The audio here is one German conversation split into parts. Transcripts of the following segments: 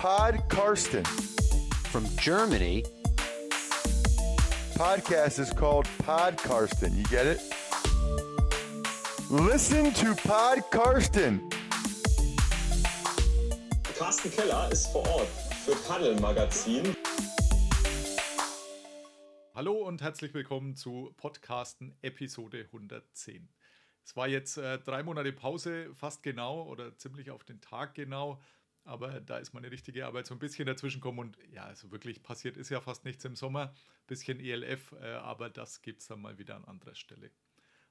Pod Karsten. From Germany, Podcast is called Pod Karsten. You get it? Listen to Pod Karsten. Carsten Keller ist vor Ort für Paddel Magazin. Hallo und herzlich willkommen zu Podcasten Episode 110. Es war jetzt äh, drei Monate Pause, fast genau oder ziemlich auf den Tag genau. Aber da ist meine richtige Arbeit so ein bisschen dazwischen gekommen und ja, also wirklich passiert ist ja fast nichts im Sommer. Bisschen ELF, äh, aber das gibt es dann mal wieder an anderer Stelle.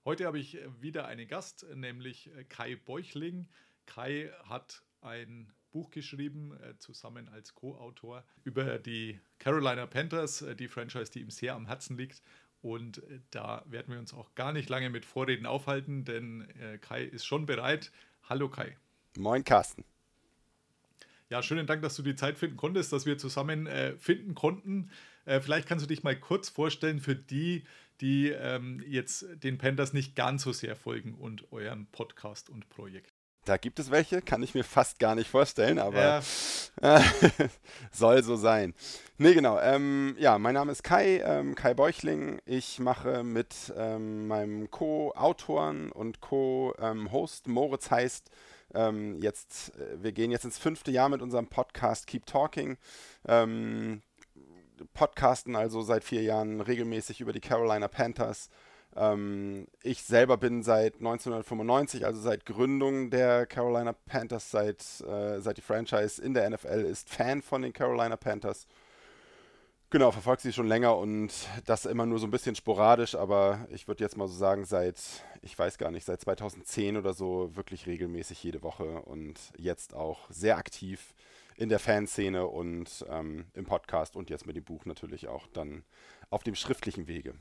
Heute habe ich wieder einen Gast, nämlich äh, Kai Beuchling. Kai hat ein Buch geschrieben, äh, zusammen als Co-Autor, über die Carolina Panthers, äh, die Franchise, die ihm sehr am Herzen liegt. Und äh, da werden wir uns auch gar nicht lange mit Vorreden aufhalten, denn äh, Kai ist schon bereit. Hallo Kai. Moin Carsten. Ja, schönen Dank, dass du die Zeit finden konntest, dass wir zusammen äh, finden konnten. Äh, vielleicht kannst du dich mal kurz vorstellen für die, die ähm, jetzt den Panthers nicht ganz so sehr folgen und euren Podcast und Projekt. Da gibt es welche, kann ich mir fast gar nicht vorstellen, aber Ja. soll so sein. Nee, genau. Ähm, ja, mein Name ist Kai, ähm, Kai Beuchling. Ich mache mit ähm, meinem Co-Autoren und Co-Host Moritz heißt ähm, jetzt, äh, wir gehen jetzt ins fünfte Jahr mit unserem Podcast Keep Talking. Ähm, podcasten also seit vier Jahren regelmäßig über die Carolina Panthers. Ähm, ich selber bin seit 1995, also seit Gründung der Carolina Panthers, seit, äh, seit die Franchise in der NFL ist, Fan von den Carolina Panthers. Genau, verfolge sie schon länger und das immer nur so ein bisschen sporadisch, aber ich würde jetzt mal so sagen, seit, ich weiß gar nicht, seit 2010 oder so wirklich regelmäßig jede Woche und jetzt auch sehr aktiv in der Fanszene und ähm, im Podcast und jetzt mit dem Buch natürlich auch dann auf dem schriftlichen Wege.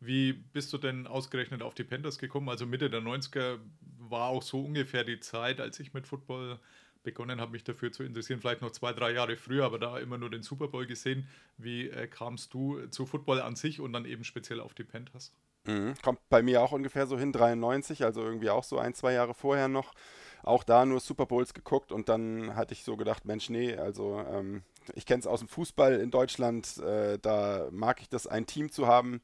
Wie bist du denn ausgerechnet auf die Panthers gekommen? Also Mitte der 90er war auch so ungefähr die Zeit, als ich mit Football begonnen habe, mich dafür zu interessieren. Vielleicht noch zwei, drei Jahre früher, aber da immer nur den Super Bowl gesehen. Wie äh, kamst du zu Football an sich und dann eben speziell auf die Panthers? Mhm. Kommt bei mir auch ungefähr so hin, 93, also irgendwie auch so ein, zwei Jahre vorher noch. Auch da nur Super Bowls geguckt und dann hatte ich so gedacht, Mensch, nee, also ähm, ich kenne es aus dem Fußball in Deutschland, äh, da mag ich das, ein Team zu haben.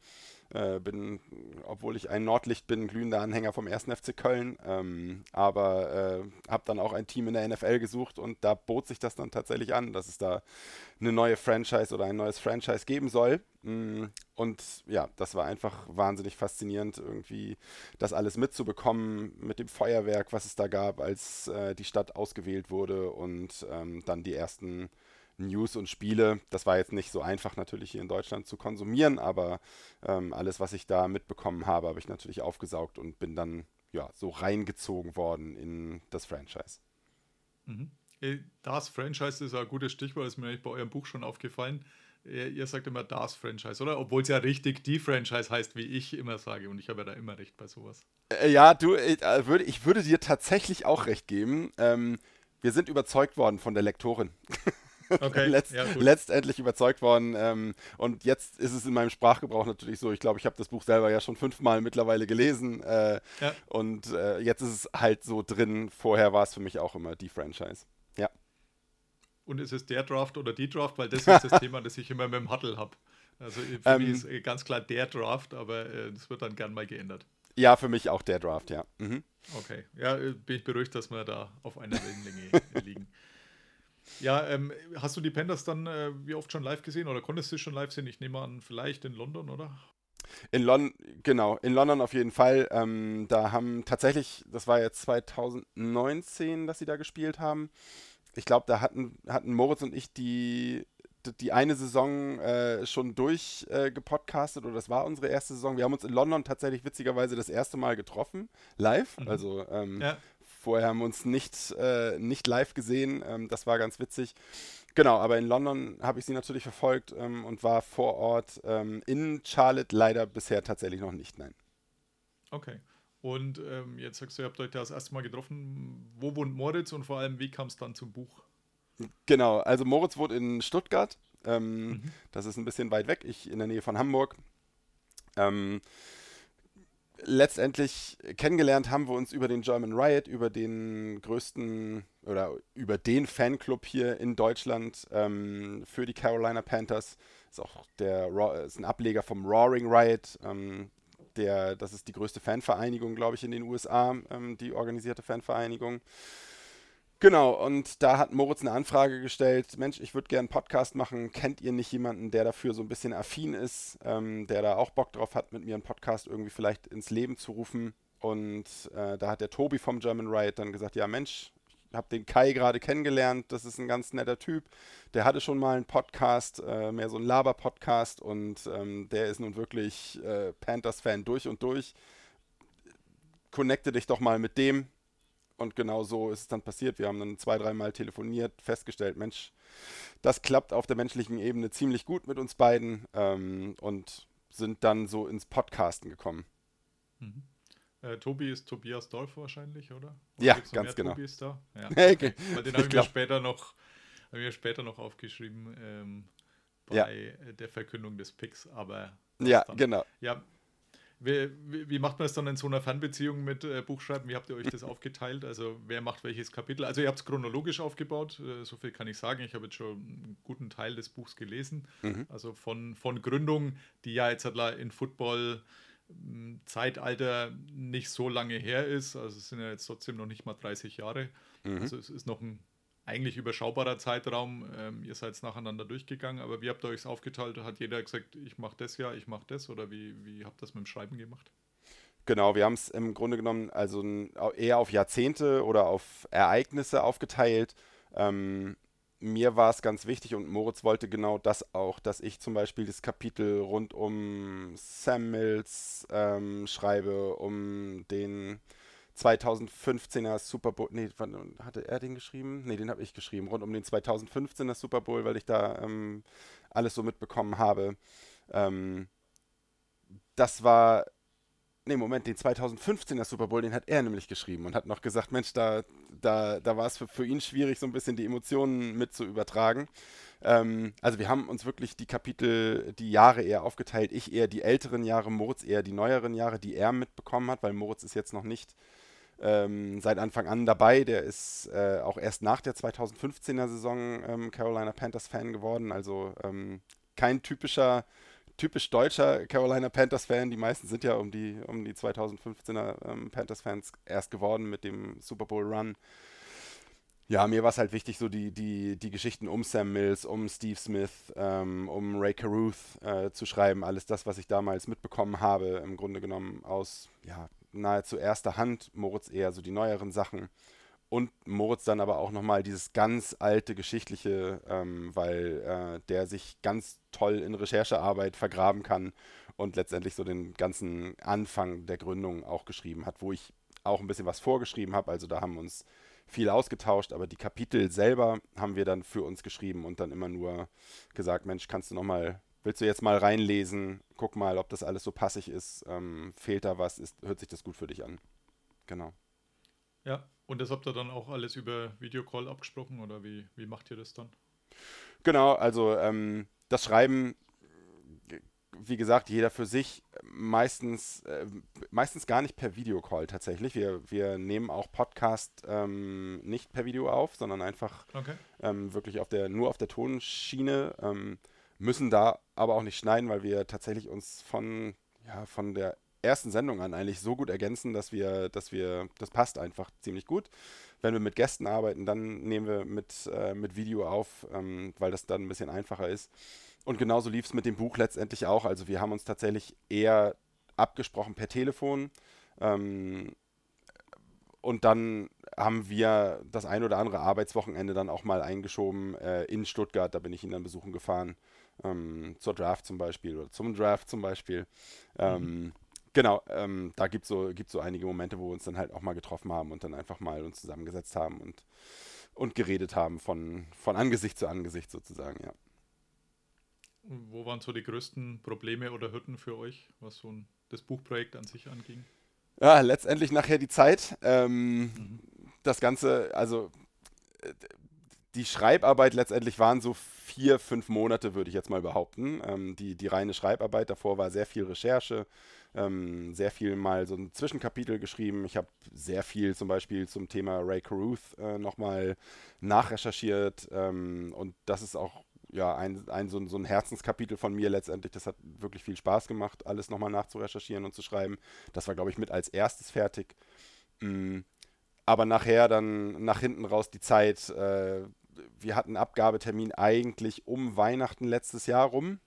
Äh, bin, obwohl ich ein Nordlicht bin, glühender Anhänger vom 1. FC Köln, ähm, aber äh, habe dann auch ein Team in der NFL gesucht und da bot sich das dann tatsächlich an, dass es da eine neue Franchise oder ein neues Franchise geben soll. Mm, Und ja, das war einfach wahnsinnig faszinierend, irgendwie das alles mitzubekommen mit dem Feuerwerk, was es da gab, als äh, die Stadt ausgewählt wurde und ähm, dann die ersten News und Spiele. Das war jetzt nicht so einfach natürlich hier in Deutschland zu konsumieren, aber ähm, alles, was ich da mitbekommen habe, habe ich natürlich aufgesaugt und bin dann ja so reingezogen worden in das Franchise. Äh, Das Franchise ist ein gutes Stichwort, ist mir eigentlich bei eurem Buch schon aufgefallen. Ihr, ihr sagt immer das Franchise, oder? Obwohl es ja richtig die Franchise heißt, wie ich immer sage. Und ich habe ja da immer recht bei sowas. Äh, ja, du, ich, äh, würde, ich würde dir tatsächlich auch recht geben. Ähm, wir sind überzeugt worden von der Lektorin. Okay, Letzt, ja, letztendlich überzeugt worden. Ähm, und jetzt ist es in meinem Sprachgebrauch natürlich so. Ich glaube, ich habe das Buch selber ja schon fünfmal mittlerweile gelesen. Äh, Ja. Und äh, jetzt ist es halt so drin. Vorher war es für mich auch immer die Franchise. Ja. Und ist es der Draft oder die Draft? Weil das ist das Thema, das ich immer mit dem Huddle habe. Also für Ähm. mich ist äh, ganz klar der Draft, aber äh, das wird dann gern mal geändert. Ja, für mich auch der Draft, ja. Mhm. Okay, ja, äh, bin ich beruhigt, dass wir da auf einer Wellenlänge äh, liegen. Ja, ähm, hast du die Panthers dann äh, wie oft schon live gesehen oder konntest du schon live sehen? Ich nehme an, vielleicht in London, oder? In London, genau, in London auf jeden Fall. Ähm, da haben tatsächlich, das war jetzt 2019, dass sie da gespielt haben. Ich glaube, da hatten, hatten Moritz und ich die, die eine Saison äh, schon durch äh, gepodcastet oder das war unsere erste Saison. Wir haben uns in London tatsächlich witzigerweise das erste Mal getroffen, live. Also ähm, Ja. Vorher haben wir uns nicht, äh, nicht live gesehen. Ähm, das war ganz witzig. Genau, aber in London habe ich sie natürlich verfolgt ähm, und war vor Ort. Ähm, in Charlotte leider bisher tatsächlich noch nicht, nein. Okay. Und ähm, jetzt sagst du, ihr habt euch da das erste Mal getroffen. Wo wohnt Moritz und vor allem, wie kam es dann zum Buch? Genau, also Moritz wohnt in Stuttgart. Ähm, Mhm. Das ist ein bisschen weit weg, ich in der Nähe von Hamburg. Ähm, letztendlich kennengelernt haben wir uns über den German Riot, über den größten oder über den Fanclub hier in Deutschland ähm, für die Carolina Panthers. Ist auch der ist ein Ableger vom Roaring Riot. Ähm, der, das ist die größte Fanvereinigung, glaube ich, in den USA, ähm, die organisierte Fanvereinigung. Genau, und da hat Moritz eine Anfrage gestellt, Mensch, ich würde gerne einen Podcast machen, kennt ihr nicht jemanden, der dafür so ein bisschen affin ist, ähm, der da auch Bock drauf hat, mit mir einen Podcast irgendwie vielleicht ins Leben zu rufen? Und äh, da hat der Tobi vom German Riot dann gesagt, ja Mensch, ich habe den Kai gerade kennengelernt, das ist ein ganz netter Typ, der hatte schon mal einen Podcast, äh, mehr so ein Laber-Podcast und ähm, der ist nun wirklich äh, Panthers-Fan durch und durch. Connecte dich doch mal mit dem, und genau so ist es dann passiert. Wir haben dann zwei, dreimal telefoniert, festgestellt, Mensch, das klappt auf der menschlichen Ebene ziemlich gut mit uns beiden ähm, und sind dann so ins Podcasten gekommen. Mhm. Äh, Tobi ist Tobias Dorf wahrscheinlich, oder? oder ja, ganz genau. Tobi ist da? Ja. Okay. Weil den habe ich, mir später noch, hab ich mir später noch aufgeschrieben ähm, bei ja. der Verkündung des Picks, aber ja, dann, genau. Ja, wie, wie, macht man es dann in so einer Fernbeziehung mit äh, Buchschreiben? Wie habt ihr euch das aufgeteilt? Also wer macht welches Kapitel? Also ihr habt es chronologisch aufgebaut, äh, so viel kann ich sagen. Ich habe jetzt schon einen guten Teil des Buchs gelesen. Mhm. Also von, von Gründung, die ja jetzt in Football hm, Zeitalter nicht so lange her ist. Also es sind ja jetzt trotzdem noch nicht mal 30 Jahre. Mhm. Also es ist noch ein eigentlich überschaubarer Zeitraum. Ähm, ihr seid nacheinander durchgegangen, aber wie habt ihr euch aufgeteilt? Hat jeder gesagt, ich mache das ja, ich mache das oder wie, wie habt ihr das mit dem Schreiben gemacht? Genau, wir haben es im Grunde genommen also eher auf Jahrzehnte oder auf Ereignisse aufgeteilt. Ähm, mir war es ganz wichtig und Moritz wollte genau das auch, dass ich zum Beispiel das Kapitel rund um Sam Mills ähm, schreibe, um den 2015er Super Bowl, nee, wann hatte er den geschrieben? Nee, den habe ich geschrieben, rund um den 2015er Super Bowl, weil ich da ähm, alles so mitbekommen habe. Ähm, das war, nee, Moment, den 2015er Super Bowl, den hat er nämlich geschrieben und hat noch gesagt, Mensch, da, da, da war es für, für ihn schwierig, so ein bisschen die Emotionen mit zu übertragen. Ähm, also wir haben uns wirklich die Kapitel, die Jahre eher aufgeteilt. Ich eher die älteren Jahre, Moritz eher die neueren Jahre, die er mitbekommen hat, weil Moritz ist jetzt noch nicht ähm, seit Anfang an dabei. Der ist äh, auch erst nach der 2015er Saison ähm, Carolina Panthers Fan geworden. Also ähm, kein typischer, typisch deutscher Carolina Panthers Fan. Die meisten sind ja um die, um die 2015er ähm, Panthers Fans erst geworden mit dem Super Bowl Run. Ja, mir war es halt wichtig, so die, die, die Geschichten um Sam Mills, um Steve Smith, ähm, um Ray Caruth äh, zu schreiben. Alles das, was ich damals mitbekommen habe, im Grunde genommen aus ja, nahezu erster Hand, Moritz eher so die neueren Sachen. Und Moritz dann aber auch nochmal dieses ganz alte Geschichtliche, ähm, weil äh, der sich ganz toll in Recherchearbeit vergraben kann und letztendlich so den ganzen Anfang der Gründung auch geschrieben hat, wo ich auch ein bisschen was vorgeschrieben habe. Also da haben wir uns viel ausgetauscht, aber die Kapitel selber haben wir dann für uns geschrieben und dann immer nur gesagt, Mensch, kannst du nochmal willst du jetzt mal reinlesen, guck mal, ob das alles so passig ist, ähm, fehlt da was, ist, hört sich das gut für dich an. Genau. Ja, und das habt ihr dann auch alles über Videocall abgesprochen oder wie, wie macht ihr das dann? Genau, also ähm, das Schreiben, wie gesagt, jeder für sich, meistens, äh, meistens gar nicht per Videocall tatsächlich. Wir, wir nehmen auch Podcast ähm, nicht per Video auf, sondern einfach okay. Ähm, wirklich auf der, nur auf der Tonschiene. Müssen da aber auch nicht schneiden, weil wir tatsächlich uns von, ja, von der ersten Sendung an eigentlich so gut ergänzen, dass wir, dass wir, das passt einfach ziemlich gut. Wenn wir mit Gästen arbeiten, dann nehmen wir mit, äh, mit Video auf, ähm, weil das dann ein bisschen einfacher ist. Und genauso lief es mit dem Buch letztendlich auch. Also wir haben uns tatsächlich eher abgesprochen per Telefon. Ähm, und dann haben wir das ein oder andere Arbeitswochenende dann auch mal eingeschoben äh, in Stuttgart. Da bin ich ihn dann besuchen gefahren ähm, zur Draft zum Beispiel oder zum Draft zum Beispiel. Mhm. Genau, ähm, da gibt es so, gibt's so einige Momente, wo wir uns dann halt auch mal getroffen haben und dann einfach mal uns zusammengesetzt haben und, und geredet haben von, von Angesicht zu Angesicht sozusagen, ja. Wo waren so die größten Probleme oder Hürden für euch, was so ein, das Buchprojekt an sich anging? Ja, letztendlich nachher die Zeit. Ähm, mhm. Das Ganze, also äh, die Schreibarbeit letztendlich waren so vier, fünf Monate, würde ich jetzt mal behaupten. Ähm, die, die reine Schreibarbeit davor war sehr viel Recherche, ähm, sehr viel mal so ein Zwischenkapitel geschrieben. Ich habe sehr viel zum Beispiel zum Thema Ray Caruth äh, nochmal nachrecherchiert ähm, und das ist auch ja, ein, ein, so, ein, so ein Herzenskapitel von mir letztendlich. Das hat wirklich viel Spaß gemacht, alles nochmal nachzurecherchieren und zu schreiben. Das war, glaube ich, mit als erstes fertig. Mm, aber nachher dann nach hinten raus die Zeit. Äh, wir hatten Abgabetermin eigentlich um Weihnachten letztes Jahr rum.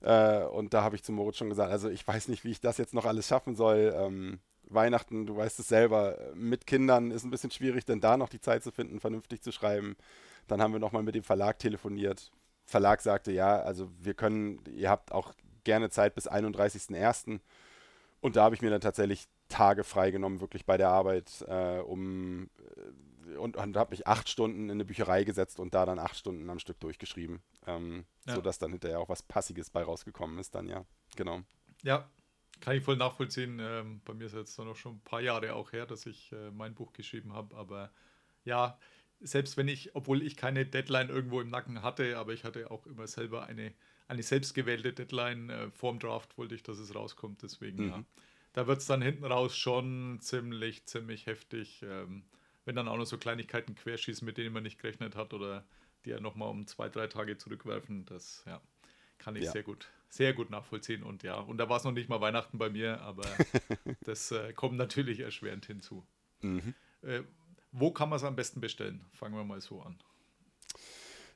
Äh, und da habe ich zu Moritz schon gesagt, also ich weiß nicht, wie ich das jetzt noch alles schaffen soll. Ähm, Weihnachten, du weißt es selber, mit Kindern ist ein bisschen schwierig, denn da noch die Zeit zu finden, vernünftig zu schreiben. Dann haben wir nochmal mit dem Verlag telefoniert. Verlag sagte, ja, also wir können, ihr habt auch gerne Zeit bis 31.01. Und da habe ich mir dann tatsächlich Tage freigenommen, wirklich bei der Arbeit, äh, um äh, und, und habe mich acht Stunden in eine Bücherei gesetzt und da dann acht Stunden am Stück durchgeschrieben. Ähm, ja. Sodass dann hinterher auch was Passiges bei rausgekommen ist, dann ja. Genau. Ja, kann ich voll nachvollziehen. Ähm, bei mir ist jetzt noch schon ein paar Jahre auch her, dass ich äh, mein Buch geschrieben habe, aber ja, selbst wenn ich, obwohl ich keine Deadline irgendwo im Nacken hatte, aber ich hatte auch immer selber eine, eine selbstgewählte Deadline. Äh, vorm Draft wollte ich, dass es rauskommt. Deswegen, mhm. ja. Da wird es dann hinten raus schon ziemlich, ziemlich heftig. Ähm, wenn dann auch noch so Kleinigkeiten querschießen, mit denen man nicht gerechnet hat oder die ja nochmal um zwei, drei Tage zurückwerfen, das ja, kann ich ja. sehr gut, sehr gut nachvollziehen. Und ja, und da war es noch nicht mal Weihnachten bei mir, aber das äh, kommt natürlich erschwerend hinzu. Mhm. Äh, wo kann man es am besten bestellen? Fangen wir mal so an.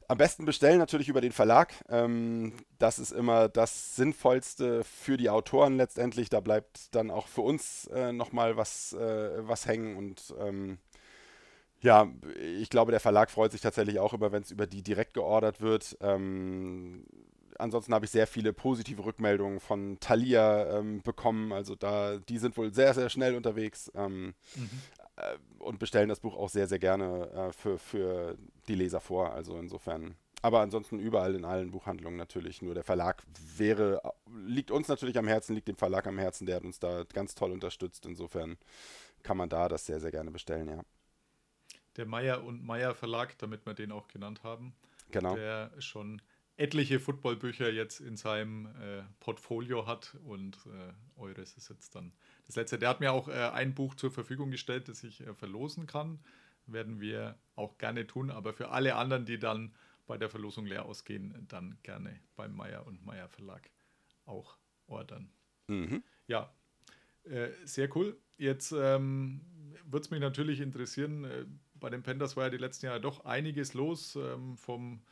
Am besten bestellen natürlich über den Verlag. Ähm, das ist immer das Sinnvollste für die Autoren letztendlich. Da bleibt dann auch für uns äh, nochmal was, äh, was hängen. Und ähm, ja, ich glaube, der Verlag freut sich tatsächlich auch immer, wenn es über die direkt geordert wird. Ähm, ansonsten habe ich sehr viele positive Rückmeldungen von Thalia ähm, bekommen. Also da, die sind wohl sehr, sehr schnell unterwegs. Ähm, mhm. Äh, und bestellen das Buch auch sehr, sehr gerne äh, für, für die Leser vor. Also insofern. Aber ansonsten überall in allen Buchhandlungen natürlich. Nur der Verlag wäre, liegt uns natürlich am Herzen, liegt dem Verlag am Herzen, der hat uns da ganz toll unterstützt. Insofern kann man da das sehr, sehr gerne bestellen, ja. Der Meier und Meier Verlag, damit wir den auch genannt haben, genau. der schon etliche Footballbücher jetzt in seinem äh, Portfolio hat und äh, eures ist jetzt dann das letzte. Der hat mir auch äh, ein Buch zur Verfügung gestellt, das ich äh, verlosen kann. Werden wir auch gerne tun, aber für alle anderen, die dann bei der Verlosung leer ausgehen, dann gerne beim Meier und Meier Verlag auch ordern. Mhm. Ja, äh, sehr cool. Jetzt ähm, würde es mich natürlich interessieren, äh, bei den Panthers war ja die letzten Jahre doch einiges los, ähm, vom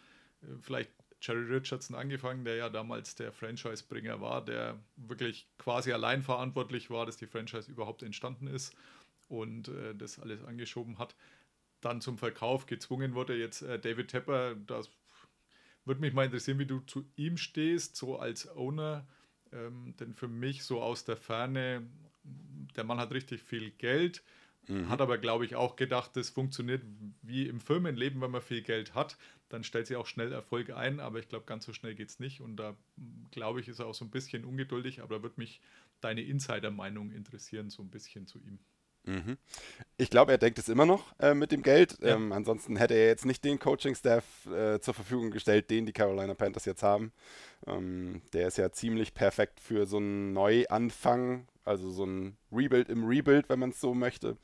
vielleicht Jerry Richardson angefangen, der ja damals der Franchise-Bringer war, der wirklich quasi allein verantwortlich war, dass die Franchise überhaupt entstanden ist und äh, das alles angeschoben hat. Dann zum Verkauf gezwungen wurde jetzt äh, David Tepper. Das würde mich mal interessieren, wie du zu ihm stehst, so als Owner. Ähm, denn für mich so aus der Ferne, der Mann hat richtig viel Geld Mhm. Hat aber, glaube ich, auch gedacht, das funktioniert wie im Firmenleben, wenn man viel Geld hat, dann stellt sich auch schnell Erfolg ein, aber ich glaube, ganz so schnell geht es nicht. Und da, glaube ich, ist er auch so ein bisschen ungeduldig, aber da würde mich deine Insider-Meinung interessieren, so ein bisschen zu ihm. Mhm. Ich glaube, er denkt es immer noch äh, mit dem Geld. Ja. Ähm, ansonsten hätte er jetzt nicht den Coaching-Staff äh, zur Verfügung gestellt, den die Carolina Panthers jetzt haben. Ähm, der ist ja ziemlich perfekt für so einen Neuanfang, also so ein Rebuild im Rebuild, wenn man es so möchte.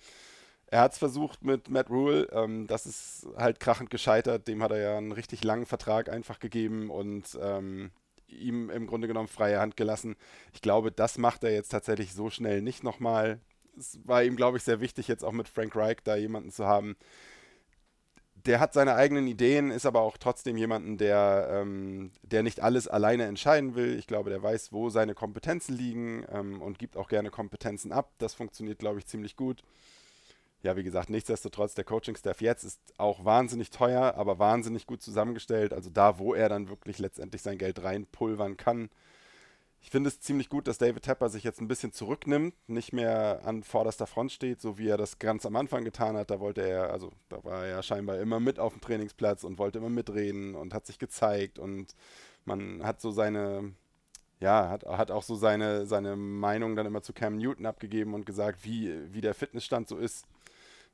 Er hat es versucht mit Matt Rule, ähm, das ist halt krachend gescheitert. Dem hat er ja einen richtig langen Vertrag einfach gegeben und ähm, ihm im Grunde genommen freie Hand gelassen. Ich glaube, das macht er jetzt tatsächlich so schnell nicht nochmal es war ihm, glaube ich, sehr wichtig, jetzt auch mit Frank Reich da jemanden zu haben. Der hat seine eigenen Ideen, ist aber auch trotzdem jemanden, der, ähm, der nicht alles alleine entscheiden will. Ich glaube, der weiß, wo seine Kompetenzen liegen ähm, und gibt auch gerne Kompetenzen ab. Das funktioniert, glaube ich, ziemlich gut. Ja, wie gesagt, nichtsdestotrotz, der Coaching-Staff jetzt ist auch wahnsinnig teuer, aber wahnsinnig gut zusammengestellt. Also da, wo er dann wirklich letztendlich sein Geld reinpulvern kann, ich finde es ziemlich gut, dass David Tepper sich jetzt ein bisschen zurücknimmt, nicht mehr an vorderster Front steht, so wie er das ganz am Anfang getan hat. Da wollte er, also da war er ja scheinbar immer mit auf dem Trainingsplatz und wollte immer mitreden und hat sich gezeigt und man hat so seine, ja, hat, hat auch so seine, seine Meinung dann immer zu Cam Newton abgegeben und gesagt, wie, wie der Fitnessstand so ist.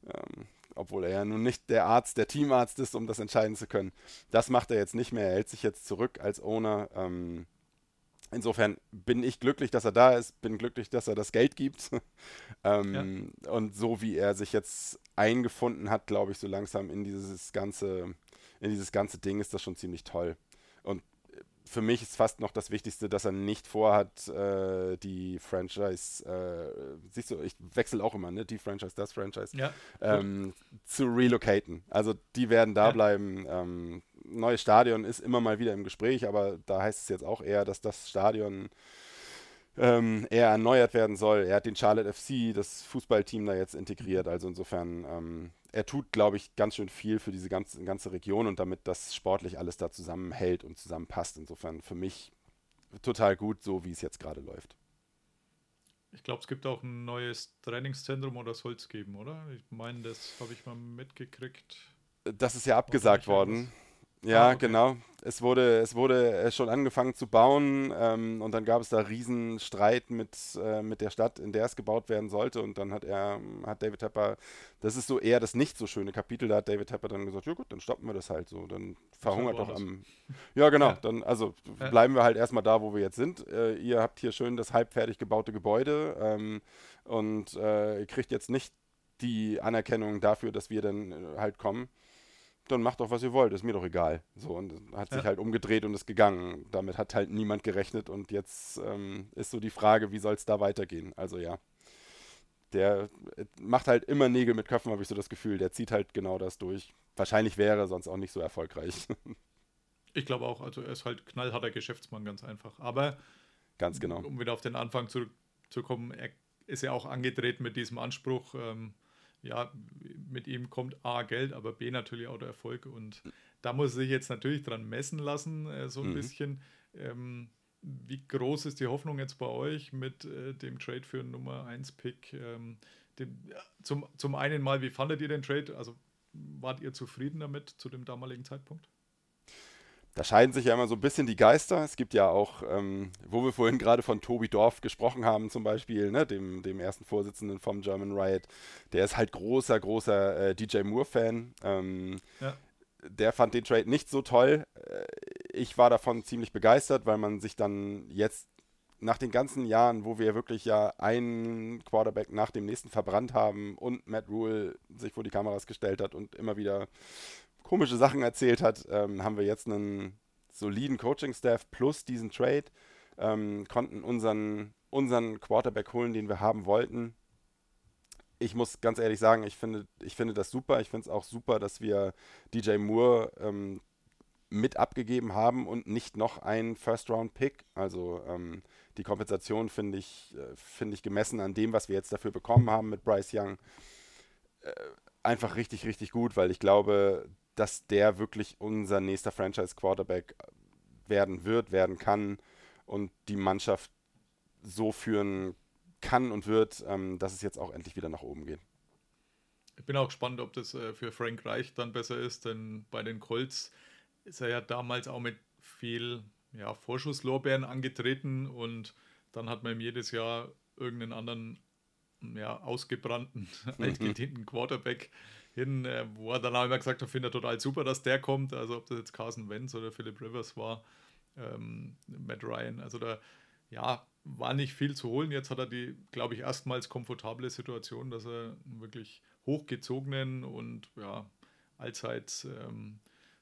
Ähm, obwohl er ja nun nicht der Arzt, der Teamarzt ist, um das entscheiden zu können. Das macht er jetzt nicht mehr. Er hält sich jetzt zurück als Owner. Ähm, Insofern bin ich glücklich, dass er da ist, bin glücklich, dass er das Geld gibt. ähm, ja. Und so wie er sich jetzt eingefunden hat, glaube ich, so langsam in dieses ganze, in dieses ganze Ding ist das schon ziemlich toll. Und für mich ist fast noch das Wichtigste, dass er nicht vorhat, äh, die Franchise, äh, siehst du, ich wechsle auch immer, ne? Die Franchise, das Franchise, ja, ähm, zu relocaten. Also die werden da ja. bleiben. Ähm, neues Stadion ist immer mal wieder im Gespräch, aber da heißt es jetzt auch eher, dass das Stadion ähm, eher erneuert werden soll. Er hat den Charlotte FC, das Fußballteam da jetzt integriert. Also insofern, ähm, er tut, glaube ich, ganz schön viel für diese ganze, ganze Region und damit das sportlich alles da zusammenhält und zusammenpasst. Insofern für mich total gut, so wie es jetzt gerade läuft. Ich glaube, es gibt auch ein neues Trainingszentrum oder soll es geben, oder? Ich meine, das habe ich mal mitgekriegt. Das ist ja abgesagt worden. Ja, ah, okay. genau. Es wurde, es wurde äh, schon angefangen zu bauen ähm, und dann gab es da riesen Streit mit, äh, mit der Stadt, in der es gebaut werden sollte. Und dann hat er, hat David Tepper, das ist so eher das nicht so schöne Kapitel, da hat David Tepper dann gesagt, ja gut, dann stoppen wir das halt so. Dann verhungert doch am. Ja, genau. Ja. Dann, also ja. bleiben wir halt erstmal da, wo wir jetzt sind. Äh, ihr habt hier schön das halbfertig gebaute Gebäude ähm, und äh, ihr kriegt jetzt nicht die Anerkennung dafür, dass wir dann äh, halt kommen dann macht doch, was ihr wollt, ist mir doch egal. So, und hat sich ja. halt umgedreht und ist gegangen. Damit hat halt niemand gerechnet und jetzt ähm, ist so die Frage, wie soll es da weitergehen? Also ja, der äh, macht halt immer Nägel mit Köpfen, habe ich so das Gefühl. Der zieht halt genau das durch. Wahrscheinlich wäre er sonst auch nicht so erfolgreich. ich glaube auch, also er ist halt knallharter Geschäftsmann, ganz einfach. Aber ganz genau. Um wieder auf den Anfang zurückzukommen, er ist ja auch angetreten mit diesem Anspruch, ähm, ja, mit ihm kommt A Geld, aber B natürlich auch der Erfolg. Und da muss er sich jetzt natürlich dran messen lassen, äh, so ein mhm. bisschen. Ähm, wie groß ist die Hoffnung jetzt bei euch mit äh, dem Trade für Nummer 1 Pick? Ähm, dem, zum, zum einen mal, wie fandet ihr den Trade? Also wart ihr zufrieden damit zu dem damaligen Zeitpunkt? Da scheiden sich ja immer so ein bisschen die Geister. Es gibt ja auch, ähm, wo wir vorhin gerade von Tobi Dorf gesprochen haben, zum Beispiel, ne, dem, dem ersten Vorsitzenden vom German Riot, der ist halt großer, großer äh, DJ Moore-Fan. Ähm, ja. Der fand den Trade nicht so toll. Äh, ich war davon ziemlich begeistert, weil man sich dann jetzt nach den ganzen Jahren, wo wir wirklich ja einen Quarterback nach dem nächsten verbrannt haben und Matt Rule sich vor die Kameras gestellt hat und immer wieder komische Sachen erzählt hat, ähm, haben wir jetzt einen soliden Coaching-Staff plus diesen Trade, ähm, konnten unseren, unseren Quarterback holen, den wir haben wollten. Ich muss ganz ehrlich sagen, ich finde, ich finde das super. Ich finde es auch super, dass wir DJ Moore ähm, mit abgegeben haben und nicht noch einen First-Round-Pick. Also ähm, die Kompensation finde ich, äh, find ich gemessen an dem, was wir jetzt dafür bekommen haben mit Bryce Young, äh, einfach richtig, richtig gut, weil ich glaube, dass der wirklich unser nächster Franchise-Quarterback werden wird, werden kann und die Mannschaft so führen kann und wird, ähm, dass es jetzt auch endlich wieder nach oben geht. Ich bin auch gespannt, ob das äh, für Frank Reich dann besser ist, denn bei den Colts ist er ja damals auch mit viel ja, Vorschusslorbeeren angetreten und dann hat man ihm jedes Jahr irgendeinen anderen ja, ausgebrannten, altgedienten Quarterback hin, äh, wo er dann auch immer gesagt hat, findet er total super, dass der kommt. Also ob das jetzt Carson Wentz oder Philip Rivers war, ähm, Matt Ryan. Also da, ja, war nicht viel zu holen. Jetzt hat er die, glaube ich, erstmals komfortable Situation, dass er einen wirklich hochgezogenen und ja, allseits ähm,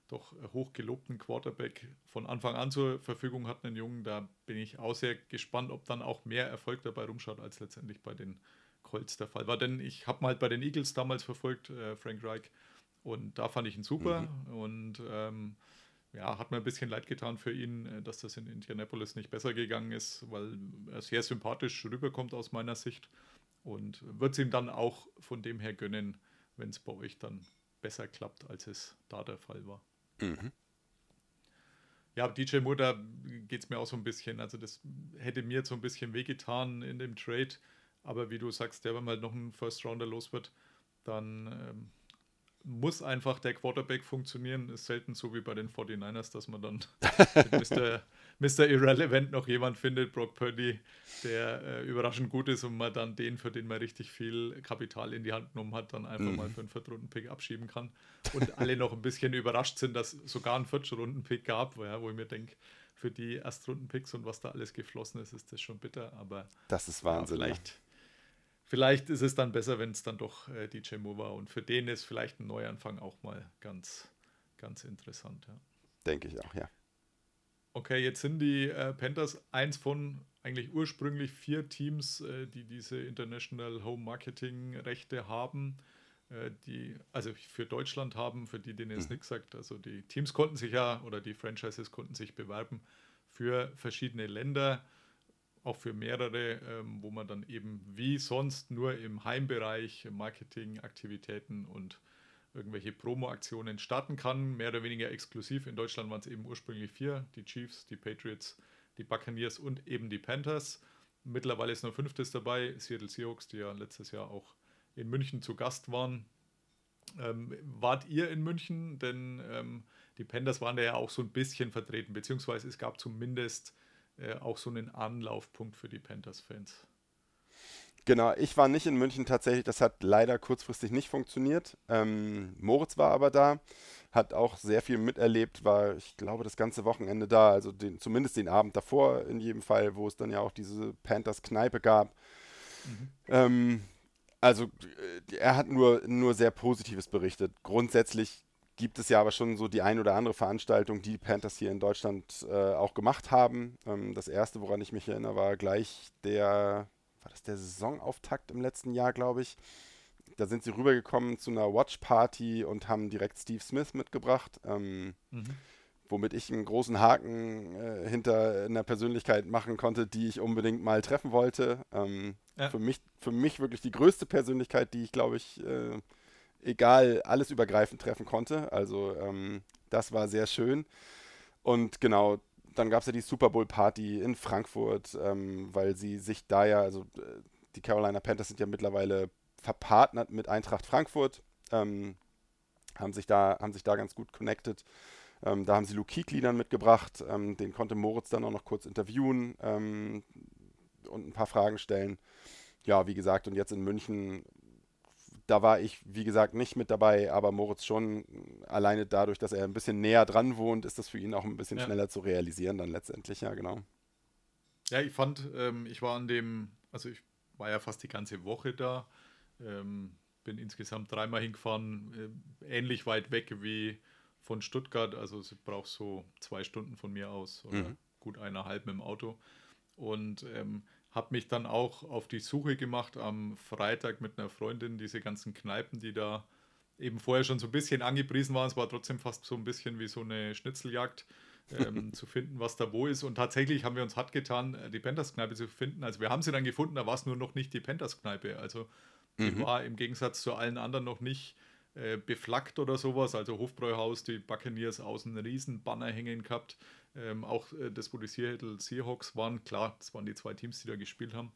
doch hochgelobten Quarterback von Anfang an zur Verfügung hat, einen Jungen. Da bin ich auch sehr gespannt, ob dann auch mehr Erfolg dabei rumschaut, als letztendlich bei den Colts der Fall war. Denn ich habe mal halt bei den Eagles damals verfolgt, äh, Frank Reich, und da fand ich ihn super. Mhm. Und ähm, ja, hat mir ein bisschen leid getan für ihn, äh, dass das in Indianapolis nicht besser gegangen ist, weil er sehr sympathisch rüberkommt aus meiner Sicht. Und wird es ihm dann auch von dem her gönnen, wenn es bei euch dann besser klappt, als es da der Fall war. Mhm. Ja, DJ Moore, da geht es mir auch so ein bisschen. Also, das hätte mir jetzt so ein bisschen wehgetan in dem Trade aber wie du sagst, ja, wenn man halt noch einen First Rounder los wird, dann ähm, muss einfach der Quarterback funktionieren. Ist selten so wie bei den 49ers, dass man dann mit Mr. Mr. Irrelevant noch jemand findet, Brock Purdy, der äh, überraschend gut ist und man dann den, für den man richtig viel Kapital in die Hand genommen hat, dann einfach mhm. mal für einen Viertrunden-Pick abschieben kann. Und alle noch ein bisschen überrascht sind, dass sogar ein Viertrunden-Pick gab, ja, wo ich mir denke, für die Erstrunden-Picks und was da alles geflossen ist, ist das schon bitter. Aber das ist Wahnsinn. Ja, vielleicht, vielleicht ist es dann besser, wenn es dann doch äh, DJ Moore war. Und für den ist vielleicht ein Neuanfang auch mal ganz, ganz interessant. Ja. Denke ich auch, ja. Okay, jetzt sind die äh, Panthers eins von eigentlich ursprünglich vier Teams, äh, die diese International Home Marketing Rechte haben, äh, die also für Deutschland haben, für die denen jetzt mhm. nichts sagt. Also die Teams konnten sich ja oder die Franchises konnten sich bewerben für verschiedene Länder, auch für mehrere, ähm, wo man dann eben wie sonst nur im Heimbereich Marketingaktivitäten und irgendwelche Promo-Aktionen starten kann, mehr oder weniger exklusiv. In Deutschland waren es eben ursprünglich vier, die Chiefs, die Patriots, die Buccaneers und eben die Panthers. Mittlerweile ist noch fünftes dabei, Seattle Seahawks, die ja letztes Jahr auch in München zu Gast waren. Ähm, wart ihr in München? Denn ähm, die Panthers waren da ja auch so ein bisschen vertreten, beziehungsweise es gab zumindest äh, auch so einen Anlaufpunkt für die Panthers-Fans. Genau, ich war nicht in München tatsächlich, das hat leider kurzfristig nicht funktioniert. Ähm, Moritz war aber da, hat auch sehr viel miterlebt, war, ich glaube, das ganze Wochenende da, also den, zumindest den Abend davor in jedem Fall, wo es dann ja auch diese Panthers-Kneipe gab. Mhm. Ähm, also äh, er hat nur, nur sehr Positives berichtet. Grundsätzlich gibt es ja aber schon so die ein oder andere Veranstaltung, die die Panthers hier in Deutschland äh, auch gemacht haben. Ähm, das erste, woran ich mich erinnere, war gleich der war das der Saisonauftakt im letzten Jahr, glaube ich. Da sind sie rübergekommen zu einer Watch-Party und haben direkt Steve Smith mitgebracht. Ähm, mhm. Womit ich einen großen Haken äh, hinter einer Persönlichkeit machen konnte, die ich unbedingt mal treffen wollte. Ähm, ja. für, mich, für mich wirklich die größte Persönlichkeit, die ich, glaube ich, äh, egal, alles übergreifend treffen konnte. Also ähm, das war sehr schön. Und genau, dann gab es ja die Super Bowl Party in Frankfurt, ähm, weil sie sich da ja, also äh, die Carolina Panthers sind ja mittlerweile verpartnert mit Eintracht Frankfurt, ähm, haben, sich da, haben sich da ganz gut connected. Ähm, da haben sie Luke Kuechly dann mitgebracht, ähm, den konnte Moritz dann auch noch kurz interviewen ähm, und ein paar Fragen stellen. Ja, wie gesagt, und jetzt in München da war ich, wie gesagt, nicht mit dabei, aber Moritz schon. Alleine dadurch, dass er ein bisschen näher dran wohnt, ist das für ihn auch ein bisschen ja. schneller zu realisieren dann letztendlich, ja, genau. Ja, ich fand, ähm, ich war an dem, also ich war ja fast die ganze Woche da, ähm, bin insgesamt dreimal hingefahren, äh, ähnlich weit weg wie von Stuttgart, also es braucht so zwei Stunden von mir aus oder mhm. gut eineinhalb mit dem Auto. Und ähm, habe mich dann auch auf die Suche gemacht am Freitag mit einer Freundin, diese ganzen Kneipen, die da eben vorher schon so ein bisschen angepriesen waren. Es war trotzdem fast so ein bisschen wie so eine Schnitzeljagd. Ähm, zu finden, was da wo ist. Und tatsächlich haben wir uns hart getan, äh, die Panthers-Kneipe zu finden. Also wir haben sie dann gefunden, da war es nur noch nicht die Panthers-Kneipe. Also die mhm. war im Gegensatz zu allen anderen noch nicht äh, beflaggt oder sowas. Also Hofbräuhaus, die Buccaneers außen einen riesen Banner hängen gehabt. Ähm, auch äh, das, wo die Seattle Seahawks waren, klar, das waren die zwei Teams, die da gespielt haben.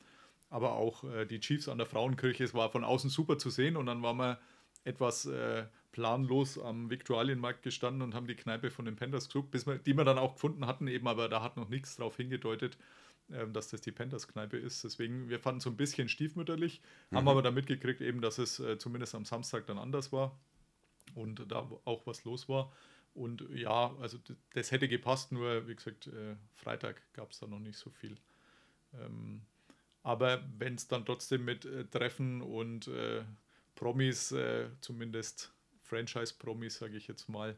Aber auch äh, die Chiefs an der Frauenkirche, es war von außen super zu sehen und dann waren wir etwas äh, planlos am Viktualienmarkt gestanden und haben die Kneipe von den Panthers gesucht, bis wir, die wir dann auch gefunden hatten, eben, aber da hat noch nichts darauf hingedeutet, äh, dass das die Panthers-Kneipe ist. Deswegen, wir fanden es so ein bisschen stiefmütterlich, mhm. haben aber dann mitgekriegt, eben, dass es äh, zumindest am Samstag dann anders war und da auch was los war. Und ja, also das hätte gepasst, nur wie gesagt, äh, Freitag gab es da noch nicht so viel. Ähm, aber wenn es dann trotzdem mit äh, Treffen und äh, Promis, zumindest Franchise-Promis, sage ich jetzt mal,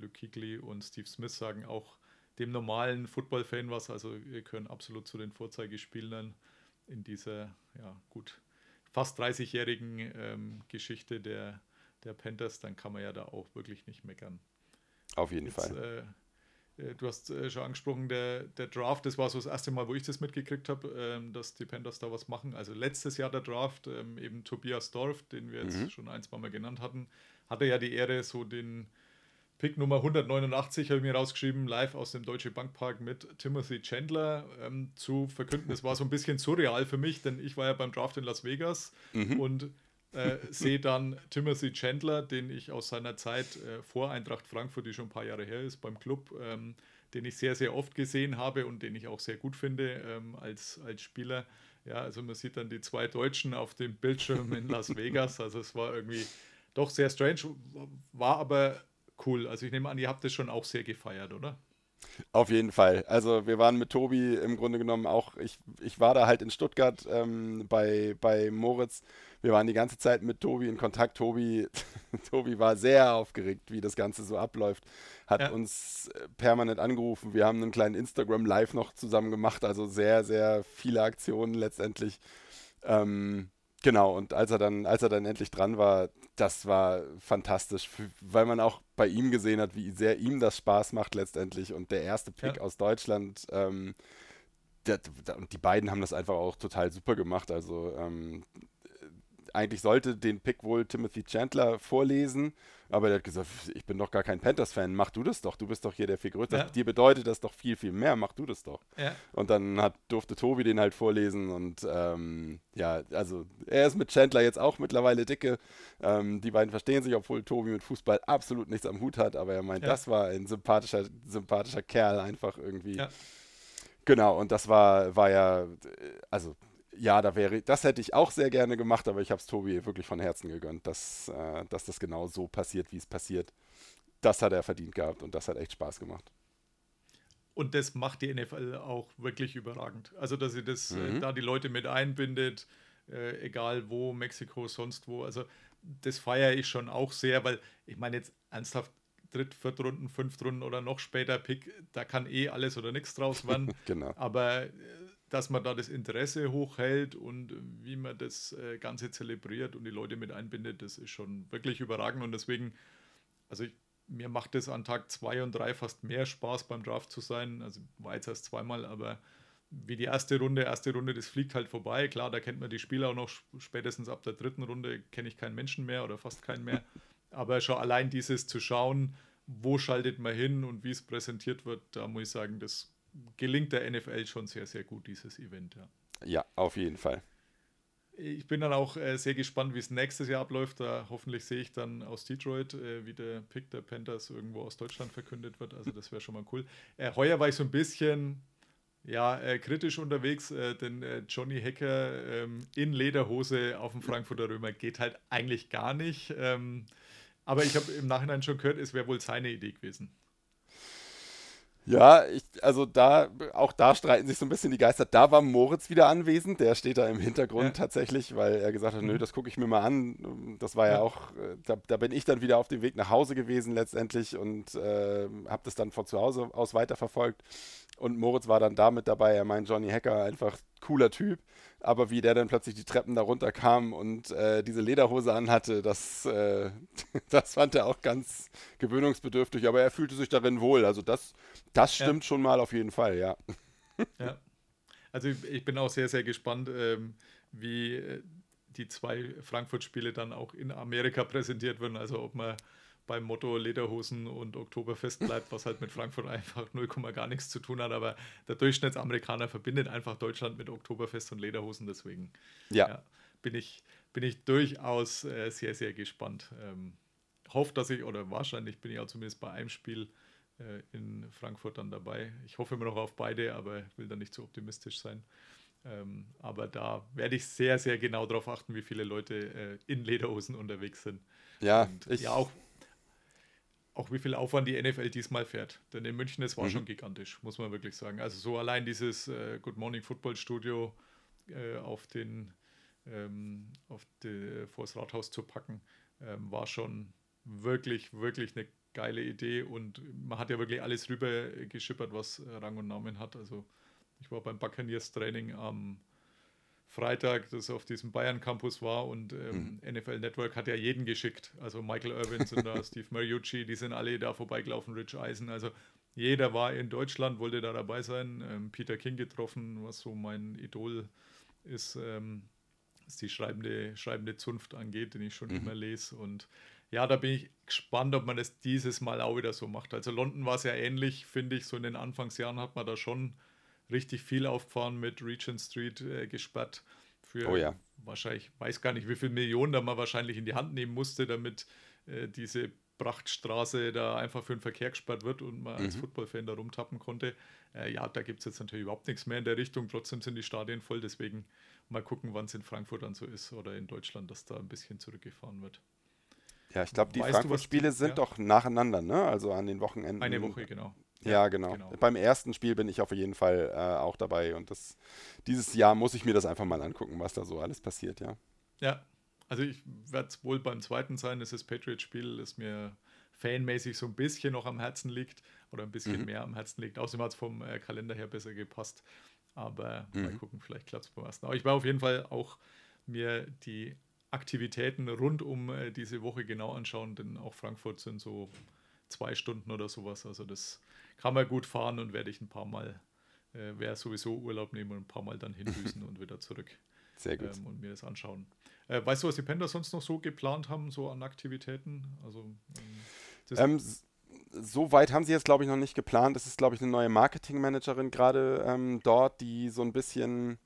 Luke Kuechly und Steve Smith sagen auch dem normalen Football-Fan was. Also wir können absolut zu den Vorzeigespielern in dieser, ja gut, fast 30-jährigen ähm, Geschichte der, der Panthers, dann kann man ja da auch wirklich nicht meckern. Auf jeden Jetzt, Fall. Äh, äh, du hast äh, schon angesprochen, der, der Draft, das war so das erste Mal, wo ich das mitgekriegt habe, ähm, dass die Panthers da was machen. Also letztes Jahr der Draft, ähm, eben Tobias Dorf, den wir jetzt mhm. schon ein, zwei Mal genannt hatten, hatte ja die Ehre, so den Pick Nummer 189, habe ich mir rausgeschrieben, live aus dem Deutsche Bankpark mit Timothy Chandler ähm, zu verkünden. Das war so ein bisschen surreal für mich, denn ich war ja beim Draft in Las Vegas mhm. und äh, sehe dann Timothy Chandler, den ich aus seiner Zeit äh, vor Eintracht Frankfurt, die schon ein paar Jahre her ist, beim Club, ähm, den ich sehr, sehr oft gesehen habe und den ich auch sehr gut finde ähm, als, als Spieler. Ja, also man sieht dann die zwei Deutschen auf dem Bildschirm in Las Vegas. Also es war irgendwie doch sehr strange, war aber cool. Also ich nehme an, ihr habt das schon auch sehr gefeiert, oder? Auf jeden Fall. Also wir waren mit Tobi im Grunde genommen auch, ich, ich war da halt in Stuttgart ähm, bei, bei Moritz. Wir waren die ganze Zeit mit Tobi in Kontakt. Tobi, Tobi war sehr aufgeregt, wie das Ganze so abläuft. Hat Ja. uns äh, permanent angerufen. Wir haben einen kleinen Instagram Live noch zusammen gemacht. Also sehr, sehr viele Aktionen letztendlich. Ähm, genau, und als er dann, als er dann endlich dran war, das war fantastisch, weil man auch bei ihm gesehen hat, wie sehr ihm das Spaß macht letztendlich. Und der erste Pick Ja. aus Deutschland, ähm, der, der, und die beiden haben das einfach auch total super gemacht. Also ähm, eigentlich sollte den Pick wohl Timothy Chandler vorlesen, aber der hat gesagt, ich bin doch gar kein Panthers-Fan, mach du das doch, du bist doch hier der viel größte. Ja. Dir bedeutet das doch viel, viel mehr, mach du das doch. Ja. Und dann hat, durfte Tobi den halt vorlesen und ähm, ja, also er ist mit Chandler jetzt auch mittlerweile dicke. Ähm, die beiden verstehen sich, obwohl Tobi mit Fußball absolut nichts am Hut hat, aber er meint, Ja. das war ein sympathischer, sympathischer Kerl einfach irgendwie. Genau, und das war, war ja, also ja, da wäre, das hätte ich auch sehr gerne gemacht, aber ich habe es Tobi wirklich von Herzen gegönnt, dass, äh, dass das genau so passiert, wie es passiert. Das hat er verdient gehabt und das hat echt Spaß gemacht. Und das macht die NFL auch wirklich überragend. Also, dass sie das, äh, Mhm. da die Leute mit einbindet, äh, egal wo, Mexiko, sonst wo. Also, das feiere ich schon auch sehr, weil ich meine jetzt ernsthaft Dritt-, Viertrunden, Fünftrunden oder noch später Pick, da kann eh alles oder nichts draus werden. Genau. Aber äh, dass man da das Interesse hochhält und wie man das äh, Ganze zelebriert und die Leute mit einbindet, das ist schon wirklich überragend. Und deswegen, also ich, mir macht es an Tag 2 und 3 fast mehr Spaß beim Draft zu sein. Also war jetzt erst zweimal, aber wie die erste Runde, erste Runde, das fliegt halt vorbei. Klar, da kennt man die Spieler auch noch spätestens ab der dritten Runde, kenne ich keinen Menschen mehr oder fast keinen mehr. Aber schon allein dieses zu schauen, wo schaltet man hin und wie es präsentiert wird, da muss ich sagen, das gelingt der NFL schon sehr, sehr gut, dieses Event. Ja. Ja, auf jeden Fall. Ich bin dann auch äh, sehr gespannt, wie es nächstes Jahr abläuft. Da hoffentlich sehe ich dann aus Detroit, äh, wie der Pick der Panthers irgendwo aus Deutschland verkündet wird. Also das wäre schon mal cool. Äh, heuer war ich so ein bisschen ja, äh, kritisch unterwegs, äh, denn äh, Johnny Hacker ähm, in Lederhose auf dem Frankfurter Römer geht halt eigentlich gar nicht. Ähm, aber ich habe im Nachhinein schon gehört, es wäre wohl seine Idee gewesen. Ja, ich, also da, auch da streiten sich so ein bisschen die Geister. Da war Moritz wieder anwesend, der steht da im Hintergrund Ja. tatsächlich, weil er gesagt hat, nö, das gucke ich mir mal an. Das war ja, Ja. auch, äh, da, da bin ich dann wieder auf dem Weg nach Hause gewesen letztendlich und äh, habe das dann von zu Hause aus weiterverfolgt. Und Moritz war dann da mit dabei. Er meint, Johnny Hacker, einfach cooler Typ. Aber wie der dann plötzlich die Treppen da runterkam und äh, diese Lederhose anhatte, das, äh, das fand er auch ganz gewöhnungsbedürftig. Aber er fühlte sich darin wohl. Also das, das Ja. stimmt schon mal auf jeden Fall, ja. Ja. Also ich, ich bin auch sehr, sehr gespannt, ähm, wie äh, die zwei Frankfurt-Spiele dann auch in Amerika präsentiert werden. Also ob man beim Motto Lederhosen und Oktoberfest bleibt, was halt mit Frankfurt einfach 0, gar nichts zu tun hat. Aber der Durchschnittsamerikaner verbindet einfach Deutschland mit Oktoberfest und Lederhosen. Deswegen Ja, ja, bin, ich, bin ich durchaus äh, sehr, sehr gespannt. Ähm, hoffe, dass ich, oder wahrscheinlich bin ich auch zumindest bei einem Spiel äh, in Frankfurt dann dabei. Ich hoffe immer noch auf beide, aber will da nicht zu optimistisch sein. Ähm, aber da werde ich sehr, sehr genau darauf achten, wie viele Leute äh, in Lederhosen unterwegs sind. ja, Und ich, ja, auch, auch wie viel Aufwand die NFL diesmal fährt. Denn in München, das war Mhm. schon gigantisch, muss man wirklich sagen. Also so allein dieses äh, Good Morning Football Studio äh, auf den ähm, auf die, vors Rathaus zu packen, ähm, war schon wirklich, wirklich eine geile Idee und man hat ja wirklich alles rüber geschippert, was äh, Rang und Namen hat. Also ich war beim Buccaneers Training am Freitag, das auf diesem Bayern Campus war und ähm, NFL Network hat ja jeden geschickt. Also Michael Irvin sind da, Steve Mariucci, die sind alle da vorbeigelaufen, Rich Eisen. Also jeder war in Deutschland, wollte da dabei sein. Ähm, Peter King getroffen, was so mein Idol ist, ähm, was die schreibende, schreibende Zunft angeht, den ich schon immer lese. Und ja, da bin ich gespannt, ob man das dieses Mal auch wieder so macht. Also London war es ja ähnlich, finde ich. So in den Anfangsjahren hat man da schon richtig viel aufgefahren mit Regent Street äh, gesperrt. Für Oh ja. wahrscheinlich, weiß gar nicht, wie viel Millionen da man wahrscheinlich in die Hand nehmen musste, damit äh, diese Prachtstraße da einfach für den Verkehr gesperrt wird und man als Footballfan da rumtappen konnte. Äh, ja, da gibt es jetzt natürlich überhaupt nichts mehr in der Richtung. Trotzdem sind die Stadien voll, deswegen mal gucken, wann es in Frankfurt dann so ist oder in Deutschland, dass da ein bisschen zurückgefahren wird. ja, ich glaube, die- Frankfurt-Spiele sind ja. doch nacheinander, ne? Also an den Wochenenden. Eine Woche, genau. Ja, genau. genau. Beim ersten Spiel bin ich auf jeden Fall äh, auch dabei und das, dieses Jahr muss ich mir das einfach mal angucken, was da so alles passiert, ja. Ja, also ich werde es wohl beim zweiten sein, das ist das Patriot-Spiel, das mir fanmäßig so ein bisschen noch am Herzen liegt oder ein bisschen mhm. mehr am Herzen liegt. Außerdem hat es vom äh, Kalender her besser gepasst. Aber mhm. mal gucken, vielleicht klappt es beim ersten. Aber ich war auf jeden Fall auch mir die Aktivitäten rund um äh, diese Woche genau anschauen, denn auch Frankfurt sind so zwei Stunden oder sowas. Also das kann man gut fahren und werde ich ein paar Mal, äh, wäre sowieso Urlaub nehmen und ein paar Mal dann hindüsen und wieder zurück. Sehr gut. Ähm, und mir das anschauen. Äh, weißt du, was die Panda sonst noch so geplant haben, so an Aktivitäten? Also ähm, ähm, so weit haben sie jetzt, glaube ich, noch nicht geplant. Es ist, glaube ich, eine neue Marketingmanagerin gerade ähm, dort, die so ein bisschen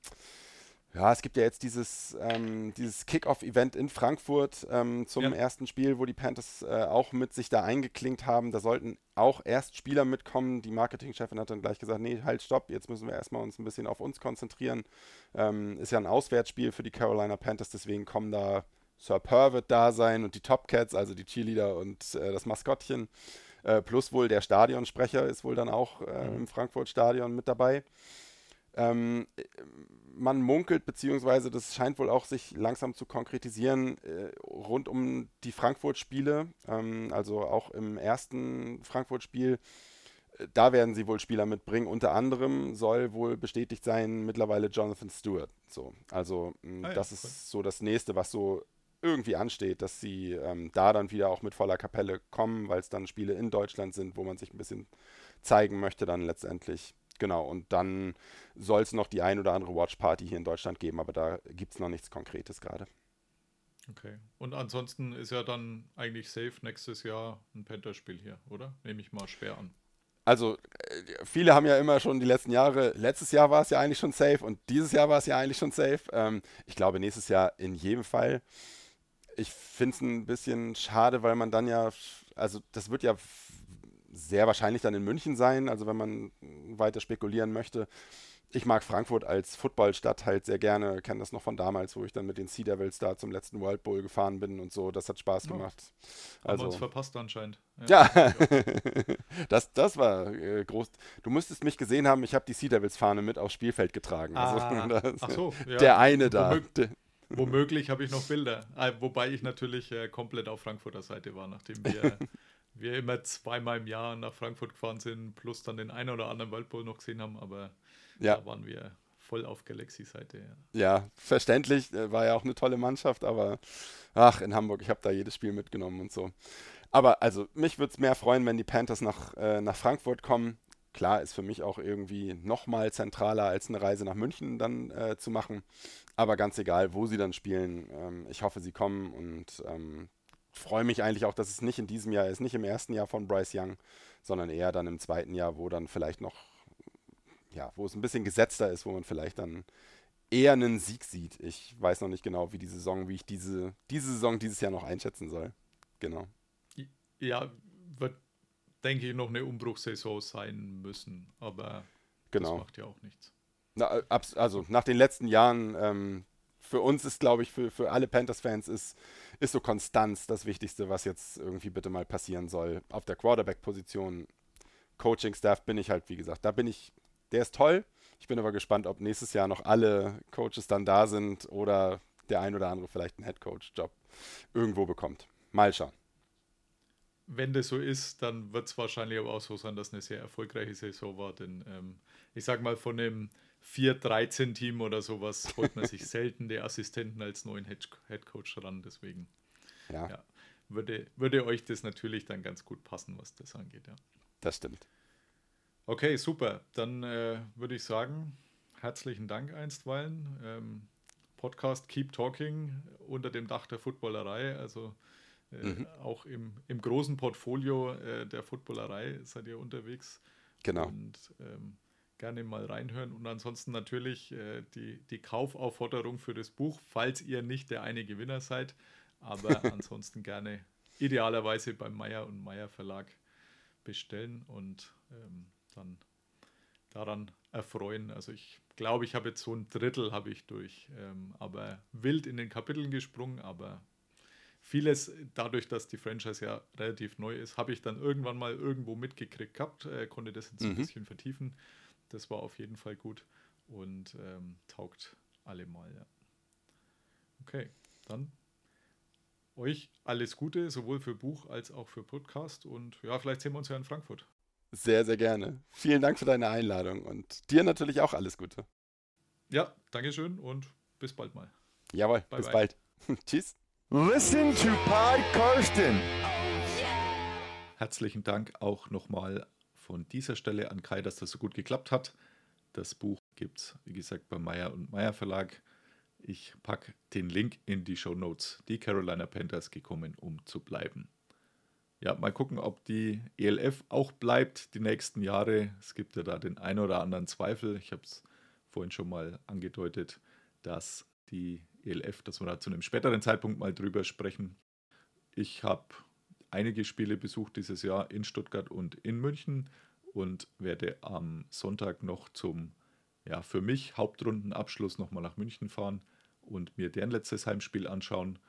ja, es gibt ja jetzt dieses, ähm, dieses Kick-Off-Event in Frankfurt ähm, zum ja. ersten Spiel, wo die Panthers äh, auch mit sich da eingeklinkt haben. Da sollten auch erst Spieler mitkommen. Die Marketingchefin hat dann gleich gesagt, nee, halt, stopp, jetzt müssen wir erstmal uns ein bisschen auf uns konzentrieren. Ähm, ist ja ein Auswärtsspiel für die Carolina Panthers, deswegen kommen da Sir Pervert da sein und die Top Cats, also die Cheerleader und äh, das Maskottchen. Äh, plus wohl der Stadionsprecher ist wohl dann auch äh, mhm. im Frankfurt-Stadion mit dabei. Ähm, man munkelt, beziehungsweise das scheint wohl auch sich langsam zu konkretisieren, äh, rund um die Frankfurt-Spiele, ähm, also auch im ersten Frankfurt-Spiel. Äh, da werden sie wohl Spieler mitbringen. Unter anderem soll wohl bestätigt sein mittlerweile Jonathan Stewart. So, also ah, ja, das cool. ist so das nächste, was so irgendwie ansteht, dass sie ähm, da dann wieder auch mit voller Kapelle kommen, weil es dann Spiele in Deutschland sind, wo man sich ein bisschen zeigen möchte dann letztendlich. Genau, und dann soll es noch die ein oder andere Watch-Party hier in Deutschland geben, aber da gibt es noch nichts Konkretes gerade. Okay. Und ansonsten ist ja dann eigentlich safe nächstes Jahr ein Panther-Spiel hier, oder? Nehme ich mal schwer an. Also, äh, viele haben ja immer schon die letzten Jahre, letztes Jahr war es ja eigentlich schon safe und dieses Jahr war es ja eigentlich schon safe. Ähm, ich glaube, nächstes Jahr in jedem Fall. Ich finde es ein bisschen schade, weil man dann ja, also das wird ja sehr wahrscheinlich dann in München sein, also wenn man weiter spekulieren möchte. Ich mag Frankfurt als Footballstadt halt sehr gerne, kenne das noch von damals, wo ich dann mit den Sea Devils da zum letzten World Bowl gefahren bin und so. Das hat Spaß gemacht. Oh, also, haben wir uns verpasst anscheinend. Ja, ja. das, das war äh, groß. Du müsstest mich gesehen haben, ich habe die Sea Devils Fahne mit aufs Spielfeld getragen. Also, ah, das, ach so, ja. Der eine da. Womög womöglich habe ich noch Bilder, äh, wobei ich natürlich äh, komplett auf Frankfurter Seite war, nachdem wir wir immer zweimal im Jahr nach Frankfurt gefahren sind, plus dann den einen oder anderen World Bowl noch gesehen haben, aber ja. da waren wir voll auf Galaxy-Seite. Ja. ja. verständlich, äh, war ja auch eine tolle Mannschaft, aber ach, in Hamburg, ich habe da jedes Spiel mitgenommen und so. Aber also, mich würde es mehr freuen, wenn die Panthers nach, äh, nach Frankfurt kommen. Klar, ist für mich auch irgendwie nochmal zentraler als eine Reise nach München dann äh, zu machen. Aber ganz egal, wo sie dann spielen. Ähm, ich hoffe, sie kommen und ähm, freue mich eigentlich auch, dass es nicht in diesem Jahr ist, nicht im ersten Jahr von Bryce Young, sondern eher dann im zweiten Jahr, wo dann vielleicht noch, ja, wo es ein bisschen gesetzter ist, wo man vielleicht dann eher einen Sieg sieht. Ich weiß noch nicht genau, wie die Saison, wie ich diese, diese Saison dieses Jahr noch einschätzen soll. Genau. Ja, wird, denke ich, noch eine Umbruchssaison sein müssen, aber genau. das macht ja auch nichts. Na, also nach den letzten Jahren, ähm, für uns ist, glaube ich, für, für alle Panthers-Fans ist ist so Konstanz das Wichtigste, was jetzt irgendwie bitte mal passieren soll. Auf der Quarterback-Position, Coaching-Staff bin ich halt, wie gesagt, da bin ich, der ist toll. Ich bin aber gespannt, ob nächstes Jahr noch alle Coaches dann da sind oder der ein oder andere vielleicht einen Head-Coach-Job irgendwo bekommt. Mal schauen. Wenn das so ist, dann wird es wahrscheinlich aber auch so sein, dass eine sehr erfolgreiche Saison war. Denn ähm, ich sag mal, von dem 4-13-Team oder sowas holt man sich selten die Assistenten als neuen Headcoach ran. Deswegen ja. ja. würde, würde euch das natürlich dann ganz gut passen, was das angeht. Ja. Das stimmt. Okay, super. Dann äh, würde ich sagen, herzlichen Dank einstweilen. Ähm, Podcast Keep Talking unter dem Dach der Footballerei. Also äh, mhm. auch im, im großen Portfolio äh, der Footballerei seid ihr unterwegs. Genau. Und ähm, gerne mal reinhören. Und ansonsten natürlich äh, die, die Kaufaufforderung für das Buch, falls ihr nicht der eine Gewinner seid. Aber ansonsten gerne idealerweise beim Meier und Meier Verlag bestellen und ähm, dann daran erfreuen. Also ich glaube, ich habe jetzt so ein Drittel habe ich durch, ähm, aber wild in den Kapiteln gesprungen, aber vieles, dadurch, dass die Franchise ja relativ neu ist, habe ich dann irgendwann mal irgendwo mitgekriegt gehabt, äh, konnte das jetzt ein Mhm. bisschen vertiefen. Das war auf jeden Fall gut und ähm, taugt allemal, ja. Okay, dann euch alles Gute, sowohl für Buch als auch für Podcast und ja, vielleicht sehen wir uns ja in Frankfurt. Sehr, sehr gerne. Vielen Dank für deine Einladung und dir natürlich auch alles Gute. Ja, Dankeschön und bis bald mal. Jawohl, Bye, bis bye. bald. Tschüss. Listen to Pod Karsten. Herzlichen Dank auch nochmal von dieser Stelle an Kai, dass das so gut geklappt hat. Das Buch gibt es, wie gesagt, beim Meyer und Meyer Verlag. Ich packe den Link in die Show Notes. Die Carolina Panthers gekommen, um zu bleiben. Ja, mal gucken, ob die ELF auch bleibt die nächsten Jahre. Es gibt ja da den ein oder anderen Zweifel. Ich habe es vorhin schon mal angedeutet, dass die ELF, dass wir da zu einem späteren Zeitpunkt mal drüber sprechen. Ich habe einige Spiele besucht dieses Jahr in Stuttgart und in München und werde am Sonntag noch zum, ja, für mich Hauptrundenabschluss nochmal nach München fahren und mir deren letztes Heimspiel anschauen,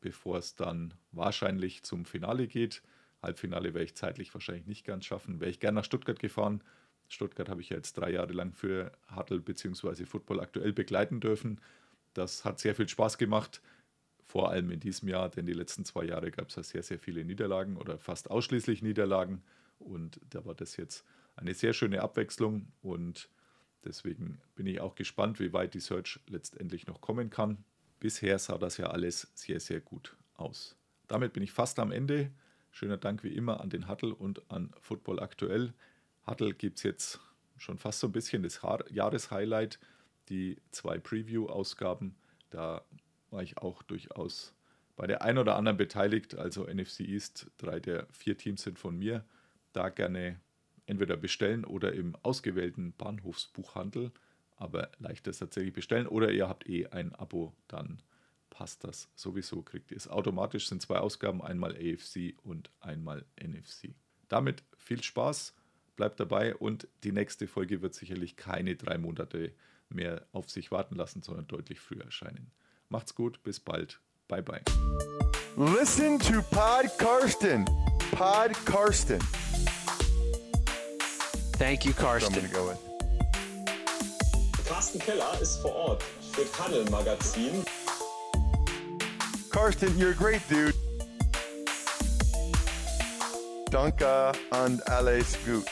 bevor es dann wahrscheinlich zum Finale geht. Halbfinale werde ich zeitlich wahrscheinlich nicht ganz schaffen. Wäre ich gern nach Stuttgart gefahren. Stuttgart habe ich ja jetzt drei Jahre lang für Huddle bzw. Football aktuell begleiten dürfen. Das hat sehr viel Spaß gemacht vor allem in diesem Jahr, denn die letzten zwei Jahre gab es ja sehr, sehr viele Niederlagen oder fast ausschließlich Niederlagen. Und da war das jetzt eine sehr schöne Abwechslung und deswegen bin ich auch gespannt, wie weit die Search letztendlich noch kommen kann. Bisher sah das ja alles sehr, sehr gut aus. Damit bin ich fast am Ende. Schöner Dank wie immer an den Huddle und an Football Aktuell. Huddle gibt es jetzt schon fast so ein bisschen das Jahreshighlight, die zwei Preview-Ausgaben. Da war ich auch durchaus bei der ein oder anderen beteiligt. Also NFC East, drei der vier Teams sind von mir. Da gerne entweder bestellen oder im ausgewählten Bahnhofsbuchhandel. Aber leicht ist tatsächlich bestellen. Oder ihr habt eh ein Abo, dann passt das sowieso. Kriegt ihr es automatisch. Sind zwei Ausgaben, einmal AFC und einmal NFC. Damit viel Spaß, bleibt dabei und die nächste Folge wird sicherlich keine drei Monate mehr auf sich warten lassen, sondern deutlich früher erscheinen. Macht's gut, bis bald. Bye bye. Listen to Pod Karsten. Pod Karsten. Thank you, So I'm Karsten. go with. Carsten Keller ist vor Ort für Tunnel Magazin. Karsten, you're a great dude. Danke and alles gut.